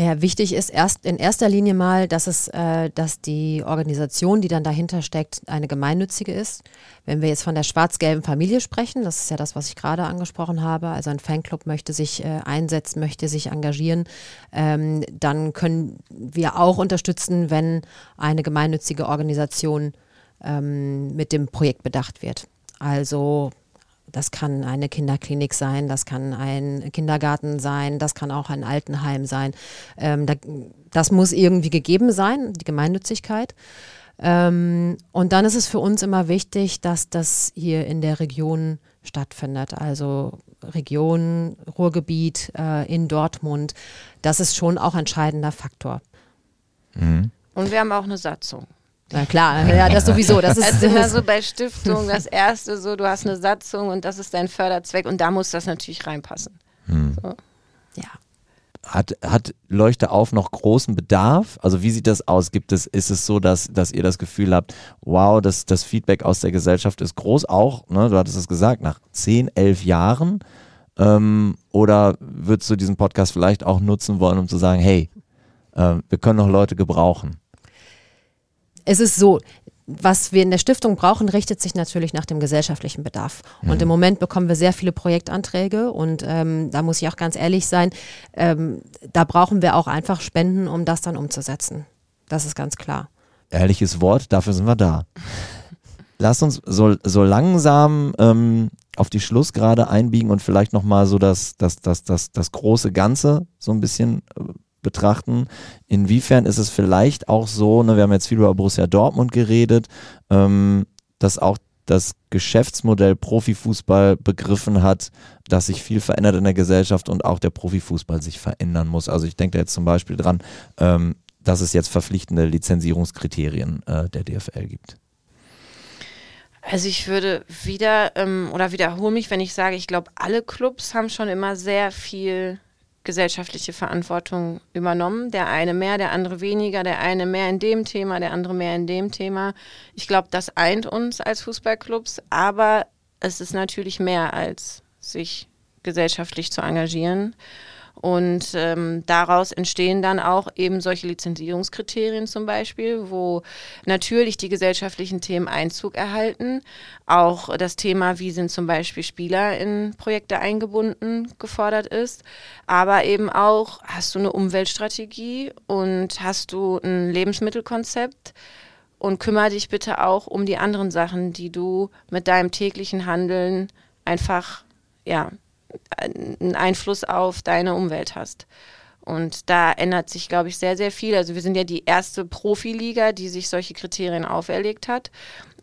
Naja, wichtig ist erst in erster Linie mal, dass es, äh, dass die Organisation, die dann dahinter steckt, eine gemeinnützige ist. Wenn wir jetzt von der schwarz-gelben Familie sprechen, das ist ja das, was ich gerade angesprochen habe, also ein Fanclub möchte sich äh, einsetzen, möchte sich engagieren, ähm, dann können wir auch unterstützen, wenn eine gemeinnützige Organisation ähm, mit dem Projekt bedacht wird. Also das kann eine Kinderklinik sein, das kann ein Kindergarten sein, das kann auch ein Altenheim sein. Ähm, da, das muss irgendwie gegeben sein, die Gemeinnützigkeit. Ähm, und dann ist es für uns immer wichtig, dass das hier in der Region stattfindet. Also Region, Ruhrgebiet, äh, in Dortmund. Das ist schon auch ein entscheidender Faktor. Mhm. Und wir haben auch eine Satzung. Na klar, ja, das sowieso. Das ist also immer so bei Stiftungen das erste so, du hast eine Satzung und das ist dein Förderzweck und da muss das natürlich reinpassen. Hm. So. Ja. Hat, hat Leuchte auf noch großen Bedarf? Also wie sieht das aus? Gibt es, ist es so, dass, dass ihr das Gefühl habt, wow, das, das Feedback aus der Gesellschaft ist groß, auch, ne, du hattest es gesagt, nach 10, 11 Jahren? Ähm, oder würdest du diesen Podcast vielleicht auch nutzen wollen, um zu sagen, hey, äh, wir können noch Leute gebrauchen? Es ist so, was wir in der Stiftung brauchen, richtet sich natürlich nach dem gesellschaftlichen Bedarf. Und mhm. im Moment bekommen wir sehr viele Projektanträge und ähm, da muss ich auch ganz ehrlich sein, ähm, da brauchen wir auch einfach Spenden, um das dann umzusetzen. Das ist ganz klar. Ehrliches Wort, dafür sind wir da. Lass uns so, so langsam ähm, auf die Schlussgrade einbiegen und vielleicht nochmal so das, das, das, das, das große Ganze so ein bisschen äh, betrachten. Inwiefern ist es vielleicht auch so, ne, wir haben jetzt viel über Borussia Dortmund geredet, ähm, dass auch das Geschäftsmodell Profifußball begriffen hat, dass sich viel verändert in der Gesellschaft und auch der Profifußball sich verändern muss. Also ich denke da jetzt zum Beispiel dran, ähm, dass es jetzt verpflichtende Lizenzierungskriterien äh, der DFL gibt. Also ich würde wieder ähm, oder wiederhole mich, wenn ich sage, ich glaube, alle Clubs haben schon immer sehr viel gesellschaftliche Verantwortung übernommen. Der eine mehr, der andere weniger, der eine mehr in dem Thema, der andere mehr in dem Thema. Ich glaube, das eint uns als Fußballclubs, aber es ist natürlich mehr als sich gesellschaftlich zu engagieren. Und ähm, daraus entstehen dann auch eben solche Lizenzierungskriterien zum Beispiel, wo natürlich die gesellschaftlichen Themen Einzug erhalten. Auch das Thema, wie sind zum Beispiel Spieler in Projekte eingebunden, gefordert ist. Aber eben auch, hast du eine Umweltstrategie und hast du ein Lebensmittelkonzept? Und kümmere dich bitte auch um die anderen Sachen, die du mit deinem täglichen Handeln einfach ja, einen Einfluss auf deine Umwelt hast. Und da ändert sich, glaube ich, sehr, sehr viel. Also wir sind ja die erste Profiliga, die sich solche Kriterien auferlegt hat.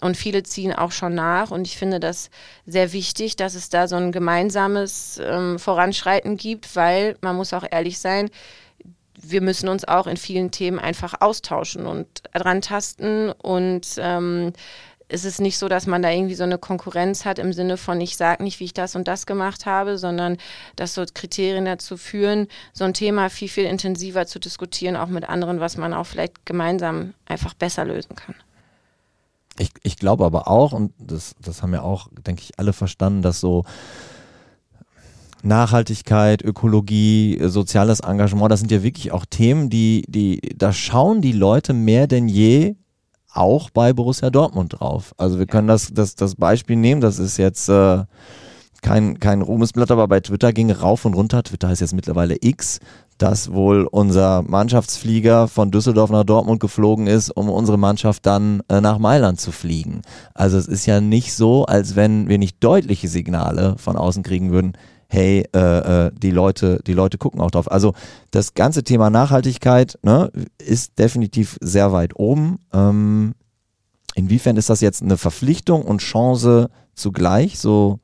Und viele ziehen auch schon nach. Und ich finde das sehr wichtig, dass es da so ein gemeinsames ähm, Voranschreiten gibt, weil man muss auch ehrlich sein, wir müssen uns auch in vielen Themen einfach austauschen und dran tasten und ähm, ist es nicht so, dass man da irgendwie so eine Konkurrenz hat im Sinne von, ich sage nicht, wie ich das und das gemacht habe, sondern dass so Kriterien dazu führen, so ein Thema viel, viel intensiver zu diskutieren, auch mit anderen, was man auch vielleicht gemeinsam einfach besser lösen kann. Ich, ich glaube aber auch, und das, das haben ja auch, denke ich, alle verstanden, dass so Nachhaltigkeit, Ökologie, soziales Engagement, das sind ja wirklich auch Themen, die, die, da schauen die Leute mehr denn je auch bei Borussia Dortmund drauf. Also wir können das, das, das Beispiel nehmen, das ist jetzt äh, kein, kein Ruhmesblatt, aber bei Twitter ging rauf und runter, Twitter heißt jetzt mittlerweile X, dass wohl unser Mannschaftsflieger von Düsseldorf nach Dortmund geflogen ist, um unsere Mannschaft dann äh, nach Mailand zu fliegen. Also es ist ja nicht so, als wenn wir nicht deutliche Signale von außen kriegen würden, hey, äh, äh, die Leute, die Leute gucken auch drauf. Also das ganze Thema Nachhaltigkeit ne, ist definitiv sehr weit oben. Ähm, inwiefern ist das jetzt eine Verpflichtung und Chance zugleich, so,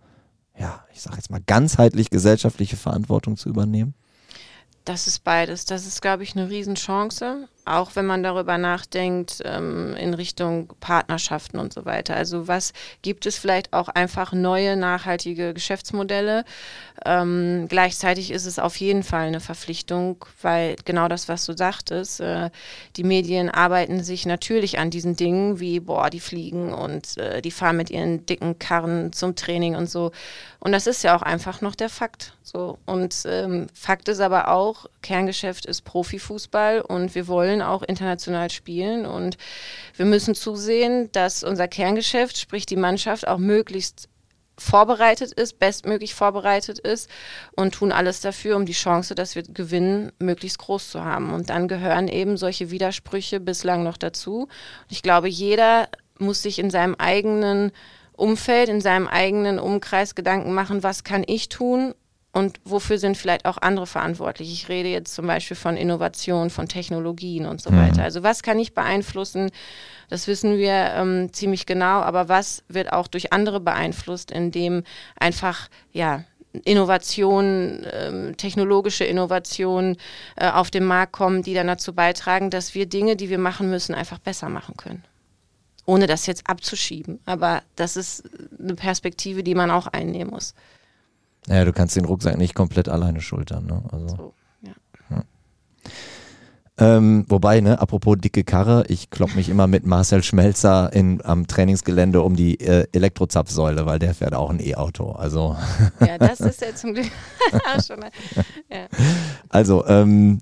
ja, ich sage jetzt mal ganzheitlich gesellschaftliche Verantwortung zu übernehmen? Das ist beides. Das ist, glaube ich, eine Riesenchance auch wenn man darüber nachdenkt ähm, in Richtung Partnerschaften und so weiter. Also was gibt es vielleicht auch einfach neue nachhaltige Geschäftsmodelle? Ähm, gleichzeitig ist es auf jeden Fall eine Verpflichtung, weil genau das, was du sagtest, äh, die Medien arbeiten sich natürlich an diesen Dingen wie, boah, die fliegen und äh, die fahren mit ihren dicken Karren zum Training und so. Und das ist ja auch einfach noch der Fakt. So. Und ähm, Fakt ist aber auch, Kerngeschäft ist Profifußball und wir wollen wollen auch international spielen und wir müssen zusehen, dass unser Kerngeschäft, sprich die Mannschaft, auch möglichst vorbereitet ist, bestmöglich vorbereitet ist und tun alles dafür, um die Chance, dass wir gewinnen, möglichst groß zu haben. Und dann gehören eben solche Widersprüche bislang noch dazu. ich glaube, jeder muss sich in seinem eigenen Umfeld, in seinem eigenen Umkreis Gedanken machen, was kann ich tun, und wofür sind vielleicht auch andere verantwortlich? Ich rede jetzt zum Beispiel von Innovation, von Technologien und so mhm. weiter. Also was kann ich beeinflussen? Das wissen wir ähm, ziemlich genau, aber was wird auch durch andere beeinflusst, indem einfach ja Innovationen, ähm, technologische Innovationen äh, auf den Markt kommen, die dann dazu beitragen, dass wir Dinge, die wir machen müssen, einfach besser machen können. Ohne das jetzt abzuschieben. Aber das ist eine Perspektive, die man auch einnehmen muss. Naja, du kannst den Rucksack nicht komplett alleine schultern. Ne? Also, so, ja. ja. Ähm, wobei, ne, apropos dicke Karre, ich klopp mich immer mit Marcel Schmelzer in, am Trainingsgelände um die äh, Elektrozapfsäule, weil der fährt auch ein E-Auto. Also. Ja, das ist ja zum Glück schon. Ja. Also, ähm,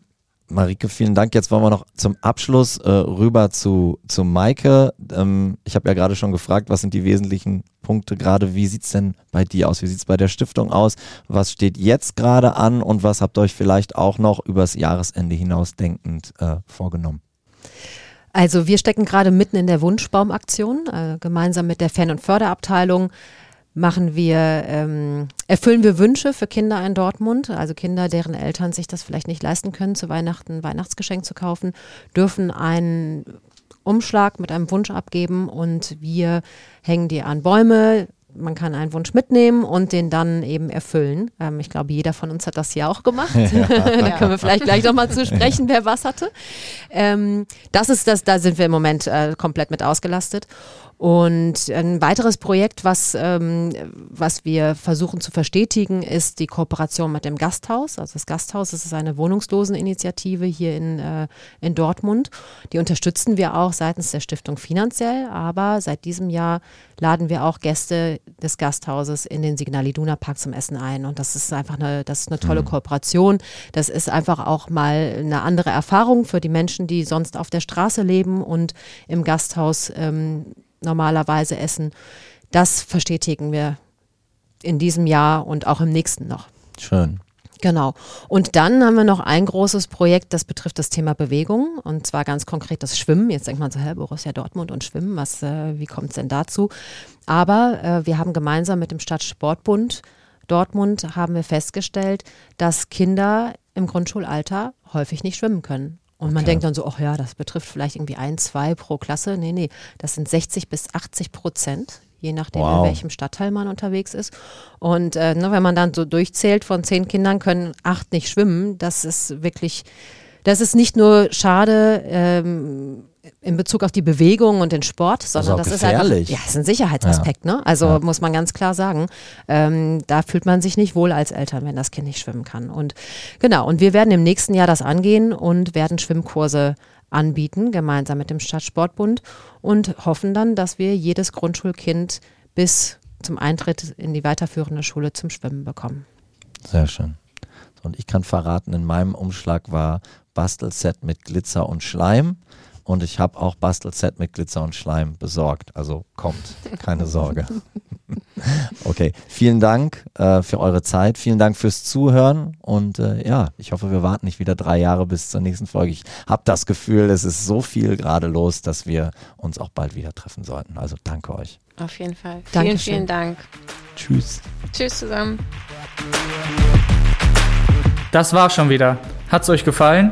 Marike, vielen Dank. Jetzt wollen wir noch zum Abschluss äh, rüber zu, zu Maike. Ähm, ich habe ja gerade schon gefragt, was sind die wesentlichen Punkte gerade? Wie sieht es denn bei dir aus? Wie sieht es bei der Stiftung aus? Was steht jetzt gerade an und was habt ihr euch vielleicht auch noch übers Jahresende hinaus denkend äh, vorgenommen? Also wir stecken gerade mitten in der Wunschbaumaktion, äh, gemeinsam mit der Fan- und Förderabteilung machen wir, ähm, erfüllen wir Wünsche für Kinder in Dortmund, also Kinder, deren Eltern sich das vielleicht nicht leisten können, zu Weihnachten Weihnachtsgeschenk zu kaufen, dürfen einen Umschlag mit einem Wunsch abgeben und wir hängen die an Bäume. Man kann einen Wunsch mitnehmen und den dann eben erfüllen. Ähm, ich glaube, jeder von uns hat das ja auch gemacht. Ja. da können wir vielleicht gleich nochmal zu sprechen, wer was hatte. Ähm, das ist das, da sind wir im Moment äh, komplett mit ausgelastet. Und ein weiteres Projekt, was, ähm, was wir versuchen zu verstetigen, ist die Kooperation mit dem Gasthaus. Also das Gasthaus das ist eine Wohnungsloseninitiative hier in, äh, in Dortmund. Die unterstützen wir auch seitens der Stiftung finanziell, aber seit diesem Jahr laden wir auch Gäste des Gasthauses in den Signal Iduna Park zum Essen ein. Und das ist einfach eine, das ist eine tolle mhm. Kooperation. Das ist einfach auch mal eine andere Erfahrung für die Menschen, die sonst auf der Straße leben und im Gasthaus ähm, normalerweise essen. Das verstetigen wir in diesem Jahr und auch im nächsten noch. Schön. Genau. Und dann haben wir noch ein großes Projekt, das betrifft das Thema Bewegung und zwar ganz konkret das Schwimmen. Jetzt denkt man so, hä, Borussia Dortmund und Schwimmen, was, äh, wie kommt es denn dazu? Aber äh, wir haben gemeinsam mit dem Stadtsportbund Dortmund haben wir festgestellt, dass Kinder im Grundschulalter häufig nicht schwimmen können. Und man okay. denkt dann so, ach ja, das betrifft vielleicht irgendwie ein, zwei pro Klasse. Nee, nee, das sind 60 bis 80 Prozent, je nachdem, wow. in welchem Stadtteil man unterwegs ist. Und äh, ne, wenn man dann so durchzählt, von zehn Kindern können acht nicht schwimmen, das ist wirklich, das ist nicht nur schade, ähm, in Bezug auf die Bewegung und den Sport, sondern das, ist, das ist einfach, ja, ist ein Sicherheitsaspekt, ja. ne? Also ja. muss man ganz klar sagen, ähm, da fühlt man sich nicht wohl als Eltern, wenn das Kind nicht schwimmen kann. Und genau, und wir werden im nächsten Jahr das angehen und werden Schwimmkurse anbieten, gemeinsam mit dem Stadtsportbund und hoffen dann, dass wir jedes Grundschulkind bis zum Eintritt in die weiterführende Schule zum Schwimmen bekommen. Sehr schön. Und ich kann verraten, in meinem Umschlag war Bastelset mit Glitzer und Schleim. Und ich habe auch Bastelset mit Glitzer und Schleim besorgt. Also kommt, keine Sorge. okay, vielen Dank äh, für eure Zeit. Vielen Dank fürs Zuhören. Und äh, ja, ich hoffe, wir warten nicht wieder drei Jahre bis zur nächsten Folge. Ich habe das Gefühl, es ist so viel gerade los, dass wir uns auch bald wieder treffen sollten. Also danke euch. Auf jeden Fall. Vielen, Dankeschön. vielen Dank. Tschüss. Tschüss zusammen. Das war schon wieder. Hat's euch gefallen?